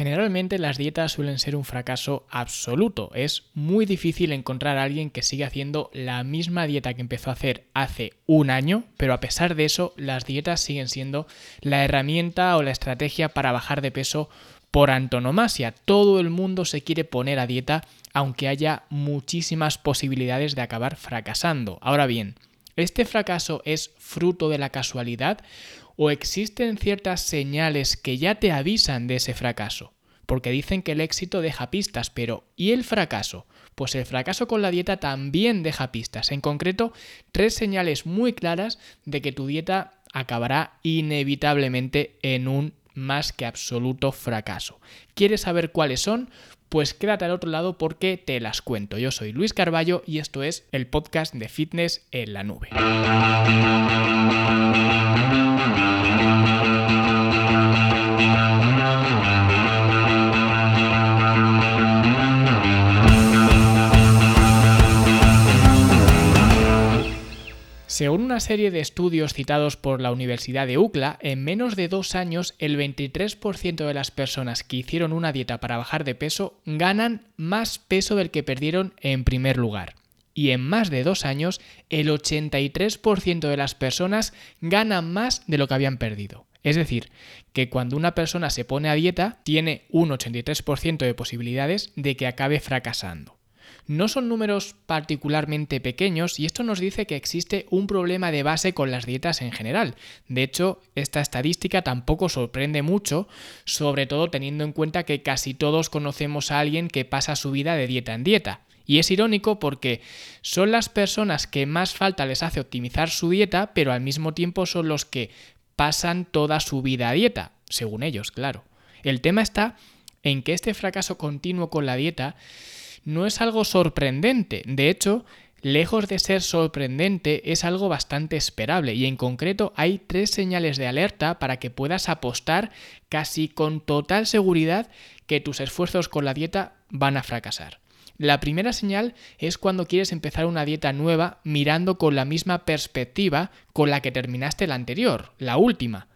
Generalmente las dietas suelen ser un fracaso absoluto. Es muy difícil encontrar a alguien que siga haciendo la misma dieta que empezó a hacer hace un año, pero a pesar de eso las dietas siguen siendo la herramienta o la estrategia para bajar de peso por antonomasia. Todo el mundo se quiere poner a dieta aunque haya muchísimas posibilidades de acabar fracasando. Ahora bien, ¿este fracaso es fruto de la casualidad o existen ciertas señales que ya te avisan de ese fracaso. Porque dicen que el éxito deja pistas, pero ¿y el fracaso? Pues el fracaso con la dieta también deja pistas. En concreto, tres señales muy claras de que tu dieta acabará inevitablemente en un más que absoluto fracaso. ¿Quieres saber cuáles son? Pues quédate al otro lado porque te las cuento. Yo soy Luis Carballo y esto es el podcast de Fitness en la Nube. Según una serie de estudios citados por la Universidad de UCLA, en menos de dos años el 23% de las personas que hicieron una dieta para bajar de peso ganan más peso del que perdieron en primer lugar. Y en más de dos años el 83% de las personas ganan más de lo que habían perdido. Es decir, que cuando una persona se pone a dieta tiene un 83% de posibilidades de que acabe fracasando. No son números particularmente pequeños y esto nos dice que existe un problema de base con las dietas en general. De hecho, esta estadística tampoco sorprende mucho, sobre todo teniendo en cuenta que casi todos conocemos a alguien que pasa su vida de dieta en dieta. Y es irónico porque son las personas que más falta les hace optimizar su dieta, pero al mismo tiempo son los que pasan toda su vida a dieta, según ellos, claro. El tema está en que este fracaso continuo con la dieta no es algo sorprendente. De hecho, lejos de ser sorprendente, es algo bastante esperable y en concreto hay tres señales de alerta para que puedas apostar casi con total seguridad que tus esfuerzos con la dieta van a fracasar. La primera señal es cuando quieres empezar una dieta nueva mirando con la misma perspectiva con la que terminaste la anterior, la última.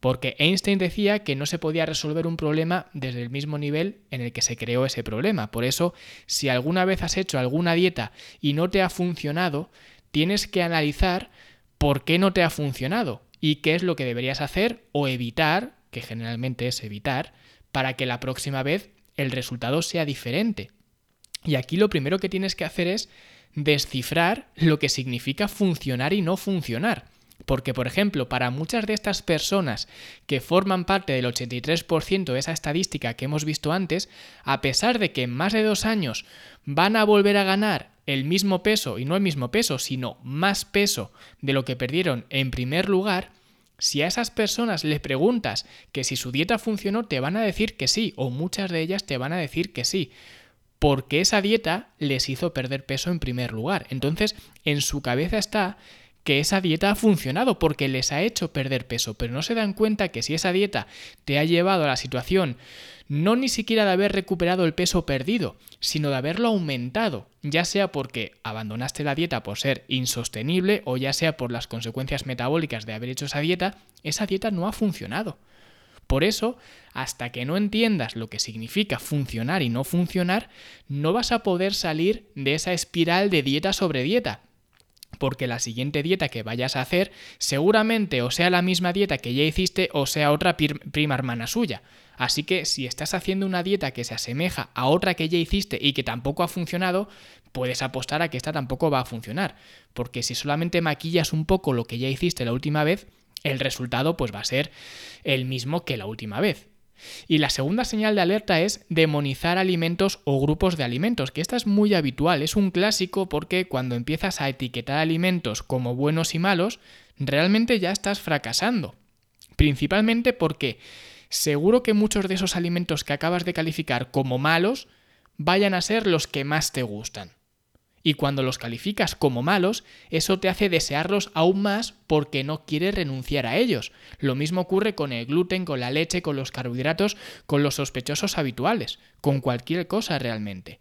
Porque Einstein decía que no se podía resolver un problema desde el mismo nivel en el que se creó ese problema. Por eso, si alguna vez has hecho alguna dieta y no te ha funcionado, tienes que analizar por qué no te ha funcionado y qué es lo que deberías hacer o evitar, que generalmente es evitar, para que la próxima vez el resultado sea diferente. Y aquí lo primero que tienes que hacer es descifrar lo que significa funcionar y no funcionar. Porque, por ejemplo, para muchas de estas personas que forman parte del 83% de esa estadística que hemos visto antes, a pesar de que en más de dos años van a volver a ganar el mismo peso, y no el mismo peso, sino más peso de lo que perdieron en primer lugar, si a esas personas les preguntas que si su dieta funcionó, te van a decir que sí, o muchas de ellas te van a decir que sí porque esa dieta les hizo perder peso en primer lugar. Entonces, en su cabeza está que esa dieta ha funcionado porque les ha hecho perder peso, pero no se dan cuenta que si esa dieta te ha llevado a la situación no ni siquiera de haber recuperado el peso perdido, sino de haberlo aumentado, ya sea porque abandonaste la dieta por ser insostenible o ya sea por las consecuencias metabólicas de haber hecho esa dieta, esa dieta no ha funcionado. Por eso, hasta que no entiendas lo que significa funcionar y no funcionar, no vas a poder salir de esa espiral de dieta sobre dieta, porque la siguiente dieta que vayas a hacer seguramente o sea la misma dieta que ya hiciste o sea otra prima hermana suya. Así que si estás haciendo una dieta que se asemeja a otra que ya hiciste y que tampoco ha funcionado, puedes apostar a que esta tampoco va a funcionar. Porque si solamente maquillas un poco lo que ya hiciste la última vez, el resultado pues va a ser el mismo que la última vez. Y la segunda señal de alerta es demonizar alimentos o grupos de alimentos, que esta es muy habitual, es un clásico porque cuando empiezas a etiquetar alimentos como buenos y malos, realmente ya estás fracasando. Principalmente porque seguro que muchos de esos alimentos que acabas de calificar como malos vayan a ser los que más te gustan. Y cuando los calificas como malos, eso te hace desearlos aún más porque no quieres renunciar a ellos. Lo mismo ocurre con el gluten, con la leche, con los carbohidratos, con los sospechosos habituales, con cualquier cosa realmente.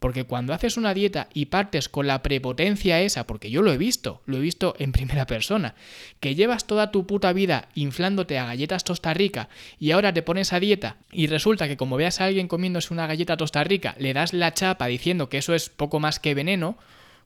Porque cuando haces una dieta y partes con la prepotencia esa, porque yo lo he visto, lo he visto en primera persona, que llevas toda tu puta vida inflándote a galletas Tosta Rica y ahora te pones a dieta y resulta que como veas a alguien comiéndose una galleta Tosta Rica, le das la chapa diciendo que eso es poco más que veneno,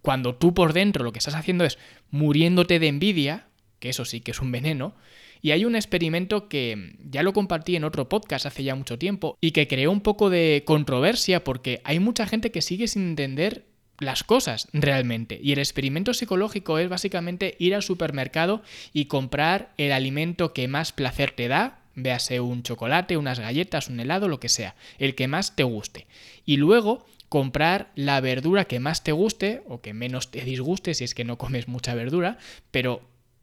cuando tú por dentro lo que estás haciendo es muriéndote de envidia, que eso sí que es un veneno, y hay un experimento que ya lo compartí en otro podcast hace ya mucho tiempo y que creó un poco de controversia porque hay mucha gente que sigue sin entender las cosas realmente. Y el experimento psicológico es básicamente ir al supermercado y comprar el alimento que más placer te da, véase un chocolate, unas galletas, un helado, lo que sea, el que más te guste. Y luego comprar la verdura que más te guste o que menos te disguste si es que no comes mucha verdura, pero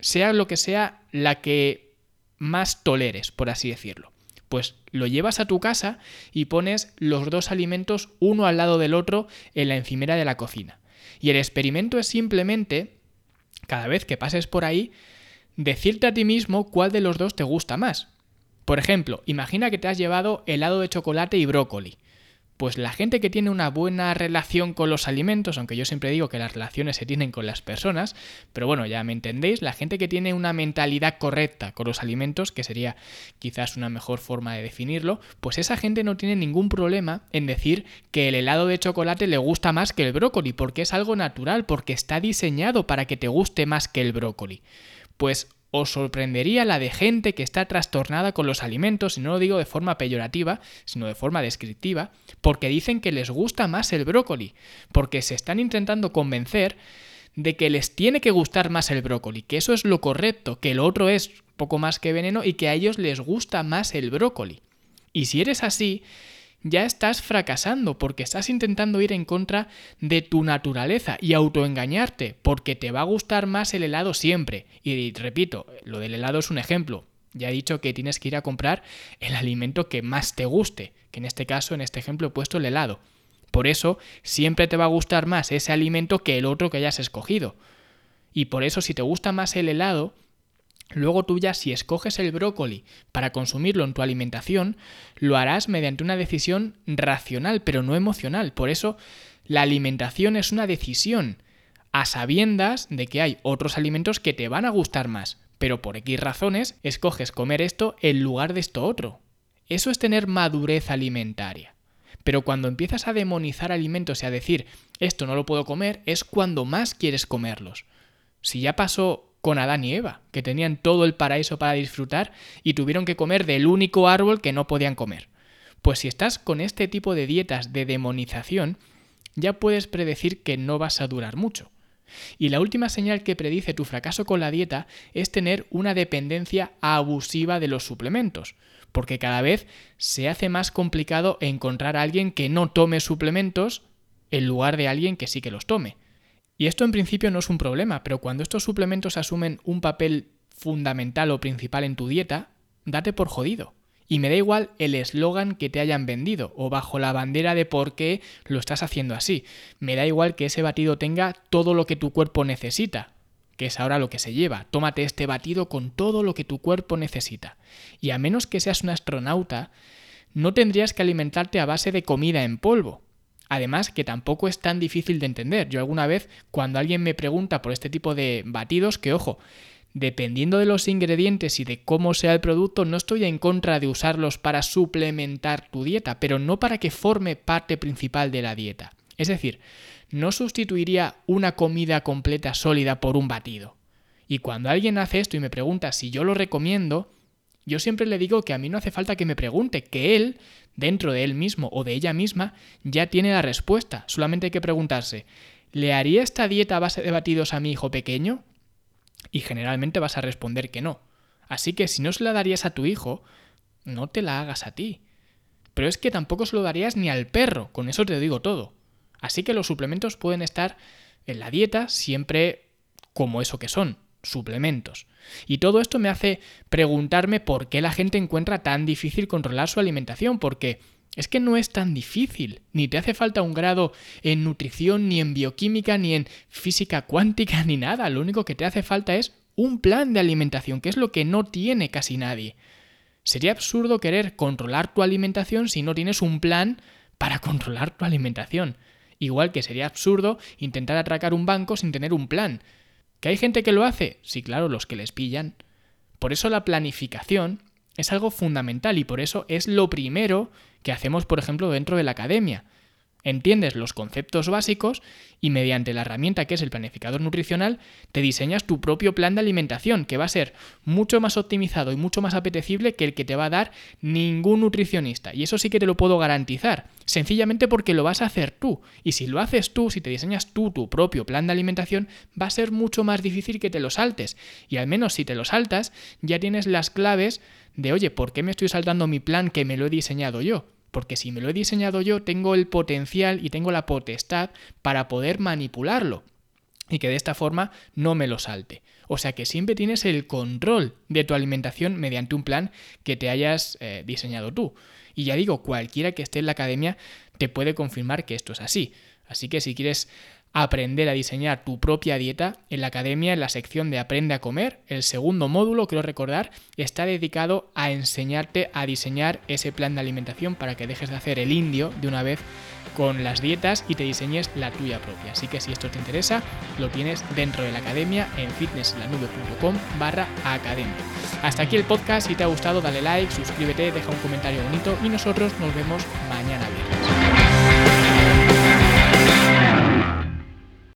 sea lo que sea, la que más toleres, por así decirlo. Pues lo llevas a tu casa y pones los dos alimentos uno al lado del otro en la encimera de la cocina. Y el experimento es simplemente, cada vez que pases por ahí, decirte a ti mismo cuál de los dos te gusta más. Por ejemplo, imagina que te has llevado helado de chocolate y brócoli pues la gente que tiene una buena relación con los alimentos, aunque yo siempre digo que las relaciones se tienen con las personas, pero bueno, ya me entendéis, la gente que tiene una mentalidad correcta con los alimentos, que sería quizás una mejor forma de definirlo, pues esa gente no tiene ningún problema en decir que el helado de chocolate le gusta más que el brócoli, porque es algo natural, porque está diseñado para que te guste más que el brócoli. Pues os sorprendería la de gente que está trastornada con los alimentos, y no lo digo de forma peyorativa, sino de forma descriptiva, porque dicen que les gusta más el brócoli, porque se están intentando convencer de que les tiene que gustar más el brócoli, que eso es lo correcto, que lo otro es poco más que veneno y que a ellos les gusta más el brócoli. Y si eres así, ya estás fracasando porque estás intentando ir en contra de tu naturaleza y autoengañarte porque te va a gustar más el helado siempre. Y repito, lo del helado es un ejemplo. Ya he dicho que tienes que ir a comprar el alimento que más te guste, que en este caso, en este ejemplo, he puesto el helado. Por eso, siempre te va a gustar más ese alimento que el otro que hayas escogido. Y por eso, si te gusta más el helado, Luego tú ya si escoges el brócoli para consumirlo en tu alimentación, lo harás mediante una decisión racional, pero no emocional. Por eso la alimentación es una decisión, a sabiendas de que hay otros alimentos que te van a gustar más, pero por X razones escoges comer esto en lugar de esto otro. Eso es tener madurez alimentaria. Pero cuando empiezas a demonizar alimentos y a decir esto no lo puedo comer, es cuando más quieres comerlos. Si ya pasó con Adán y Eva, que tenían todo el paraíso para disfrutar y tuvieron que comer del único árbol que no podían comer. Pues si estás con este tipo de dietas de demonización, ya puedes predecir que no vas a durar mucho. Y la última señal que predice tu fracaso con la dieta es tener una dependencia abusiva de los suplementos, porque cada vez se hace más complicado encontrar a alguien que no tome suplementos en lugar de alguien que sí que los tome. Y esto en principio no es un problema, pero cuando estos suplementos asumen un papel fundamental o principal en tu dieta, date por jodido. Y me da igual el eslogan que te hayan vendido o bajo la bandera de por qué lo estás haciendo así. Me da igual que ese batido tenga todo lo que tu cuerpo necesita, que es ahora lo que se lleva. Tómate este batido con todo lo que tu cuerpo necesita. Y a menos que seas un astronauta, no tendrías que alimentarte a base de comida en polvo. Además, que tampoco es tan difícil de entender. Yo alguna vez, cuando alguien me pregunta por este tipo de batidos, que ojo, dependiendo de los ingredientes y de cómo sea el producto, no estoy en contra de usarlos para suplementar tu dieta, pero no para que forme parte principal de la dieta. Es decir, no sustituiría una comida completa sólida por un batido. Y cuando alguien hace esto y me pregunta si yo lo recomiendo, yo siempre le digo que a mí no hace falta que me pregunte, que él, dentro de él mismo o de ella misma, ya tiene la respuesta. Solamente hay que preguntarse, ¿le haría esta dieta a base de batidos a mi hijo pequeño? Y generalmente vas a responder que no. Así que si no se la darías a tu hijo, no te la hagas a ti. Pero es que tampoco se lo darías ni al perro, con eso te digo todo. Así que los suplementos pueden estar en la dieta siempre como eso que son, suplementos. Y todo esto me hace preguntarme por qué la gente encuentra tan difícil controlar su alimentación, porque es que no es tan difícil, ni te hace falta un grado en nutrición, ni en bioquímica, ni en física cuántica, ni nada, lo único que te hace falta es un plan de alimentación, que es lo que no tiene casi nadie. Sería absurdo querer controlar tu alimentación si no tienes un plan para controlar tu alimentación. Igual que sería absurdo intentar atracar un banco sin tener un plan. ¿Que hay gente que lo hace? Sí, claro, los que les pillan. Por eso la planificación es algo fundamental y por eso es lo primero que hacemos, por ejemplo, dentro de la academia. Entiendes los conceptos básicos y mediante la herramienta que es el planificador nutricional te diseñas tu propio plan de alimentación que va a ser mucho más optimizado y mucho más apetecible que el que te va a dar ningún nutricionista. Y eso sí que te lo puedo garantizar, sencillamente porque lo vas a hacer tú. Y si lo haces tú, si te diseñas tú tu propio plan de alimentación, va a ser mucho más difícil que te lo saltes. Y al menos si te lo saltas, ya tienes las claves de, oye, ¿por qué me estoy saltando mi plan que me lo he diseñado yo? Porque si me lo he diseñado yo, tengo el potencial y tengo la potestad para poder manipularlo. Y que de esta forma no me lo salte. O sea que siempre tienes el control de tu alimentación mediante un plan que te hayas eh, diseñado tú. Y ya digo, cualquiera que esté en la academia te puede confirmar que esto es así. Así que si quieres aprender a diseñar tu propia dieta en la academia, en la sección de Aprende a comer. El segundo módulo, quiero recordar, está dedicado a enseñarte a diseñar ese plan de alimentación para que dejes de hacer el indio de una vez con las dietas y te diseñes la tuya propia. Así que si esto te interesa, lo tienes dentro de la academia en fitnesslanube.com barra academia. Hasta aquí el podcast, si te ha gustado dale like, suscríbete, deja un comentario bonito y nosotros nos vemos mañana viernes.